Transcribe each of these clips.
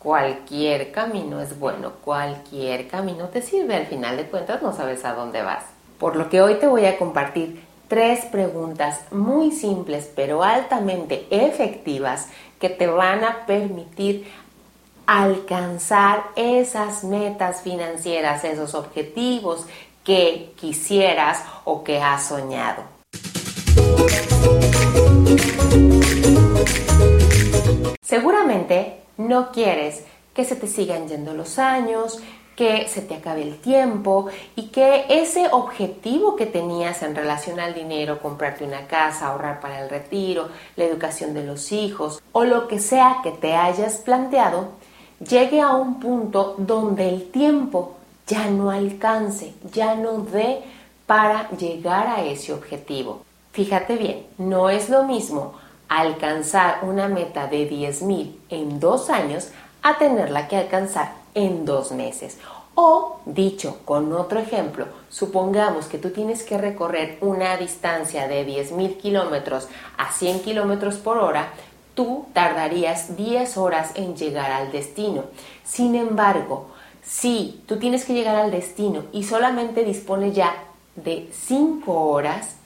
cualquier camino es bueno, cualquier camino te sirve, al final de cuentas no sabes a dónde vas. Por lo que hoy te voy a compartir tres preguntas muy simples pero altamente efectivas que te van a permitir alcanzar esas metas financieras, esos objetivos que quisieras o que has soñado. Seguramente no quieres que se te sigan yendo los años, que se te acabe el tiempo y que ese objetivo que tenías en relación al dinero, comprarte una casa, ahorrar para el retiro, la educación de los hijos o lo que sea que te hayas planteado, llegue a un punto donde el tiempo ya no alcance, ya no dé para llegar a ese objetivo. Fíjate bien, no es lo mismo alcanzar una meta de 10.000 en dos años a tenerla que alcanzar en dos meses. O, dicho con otro ejemplo, supongamos que tú tienes que recorrer una distancia de 10.000 kilómetros a 100 kilómetros por hora, tú tardarías 10 horas en llegar al destino. Sin embargo, si tú tienes que llegar al destino y solamente dispones ya de 5 horas,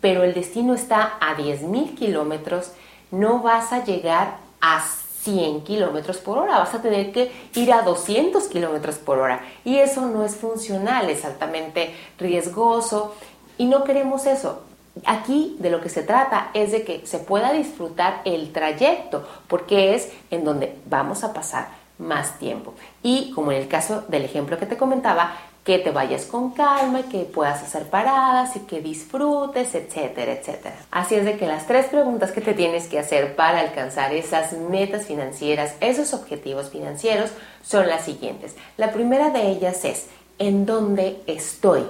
pero el destino está a 10.000 kilómetros, no vas a llegar a 100 kilómetros por hora, vas a tener que ir a 200 kilómetros por hora. Y eso no es funcional, es altamente riesgoso y no queremos eso. Aquí de lo que se trata es de que se pueda disfrutar el trayecto, porque es en donde vamos a pasar más tiempo. Y como en el caso del ejemplo que te comentaba, que te vayas con calma, que puedas hacer paradas y que disfrutes, etcétera, etcétera. Así es de que las tres preguntas que te tienes que hacer para alcanzar esas metas financieras, esos objetivos financieros, son las siguientes. La primera de ellas es, ¿en dónde estoy?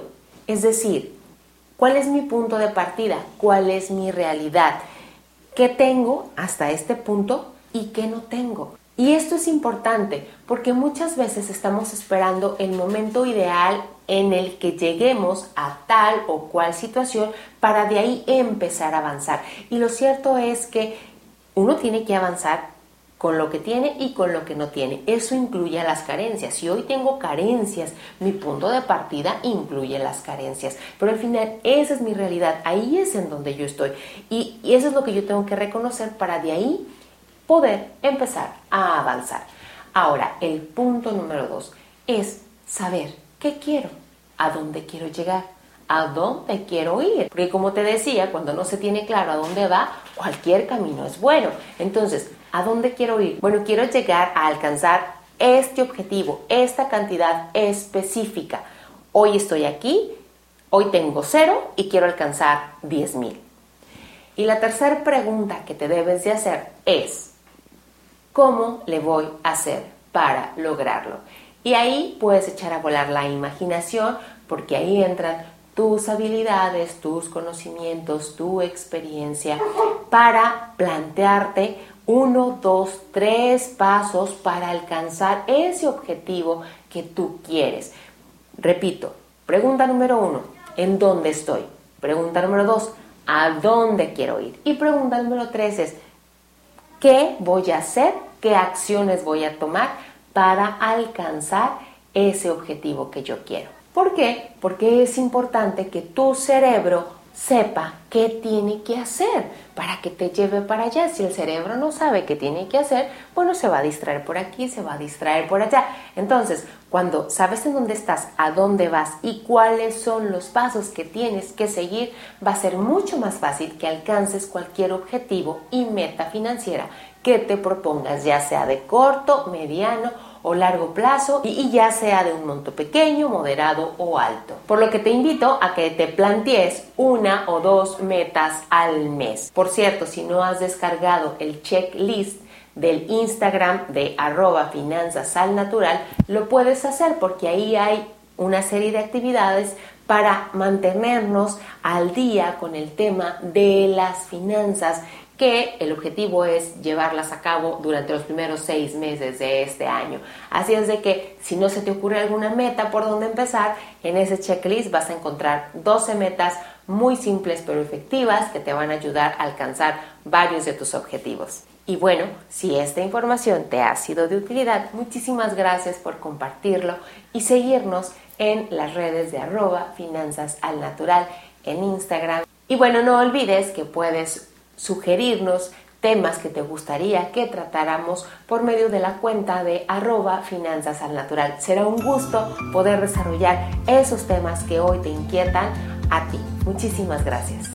Es decir, ¿cuál es mi punto de partida? ¿Cuál es mi realidad? ¿Qué tengo hasta este punto y qué no tengo? Y esto es importante porque muchas veces estamos esperando el momento ideal en el que lleguemos a tal o cual situación para de ahí empezar a avanzar. Y lo cierto es que uno tiene que avanzar con lo que tiene y con lo que no tiene. Eso incluye las carencias. Si hoy tengo carencias, mi punto de partida incluye las carencias. Pero al final, esa es mi realidad. Ahí es en donde yo estoy. Y, y eso es lo que yo tengo que reconocer para de ahí poder empezar a avanzar. Ahora, el punto número dos es saber qué quiero, a dónde quiero llegar, a dónde quiero ir. Porque como te decía, cuando no se tiene claro a dónde va, cualquier camino es bueno. Entonces, ¿a dónde quiero ir? Bueno, quiero llegar a alcanzar este objetivo, esta cantidad específica. Hoy estoy aquí, hoy tengo cero y quiero alcanzar 10 mil. Y la tercera pregunta que te debes de hacer es, ¿Cómo le voy a hacer para lograrlo? Y ahí puedes echar a volar la imaginación porque ahí entran tus habilidades, tus conocimientos, tu experiencia para plantearte uno, dos, tres pasos para alcanzar ese objetivo que tú quieres. Repito, pregunta número uno, ¿en dónde estoy? Pregunta número dos, ¿a dónde quiero ir? Y pregunta número tres es, ¿qué voy a hacer qué acciones voy a tomar para alcanzar ese objetivo que yo quiero. ¿Por qué? Porque es importante que tu cerebro sepa qué tiene que hacer para que te lleve para allá. Si el cerebro no sabe qué tiene que hacer, bueno, se va a distraer por aquí, se va a distraer por allá. Entonces, cuando sabes en dónde estás, a dónde vas y cuáles son los pasos que tienes que seguir, va a ser mucho más fácil que alcances cualquier objetivo y meta financiera que te propongas, ya sea de corto, mediano o largo plazo y, ya sea de un monto pequeño, moderado o alto. Por lo que te invito a que te plantees una o dos metas al mes. Por cierto, si no has descargado el checklist del Instagram de arroba finanzas al natural, lo puedes hacer porque ahí hay una serie de actividades para mantenernos al día con el tema de las finanzas que el objetivo es llevarlas a cabo durante los primeros seis meses de este año. Así es de que si no se te ocurre alguna meta por donde empezar, en ese checklist vas a encontrar 12 metas muy simples pero efectivas que te van a ayudar a alcanzar varios de tus objetivos. Y bueno, si esta información te ha sido de utilidad, muchísimas gracias por compartirlo y seguirnos en las redes de arroba finanzas al natural en Instagram. Y bueno, no olvides que puedes sugerirnos temas que te gustaría que tratáramos por medio de la cuenta de arroba finanzas al natural. Será un gusto poder desarrollar esos temas que hoy te inquietan a ti. Muchísimas gracias.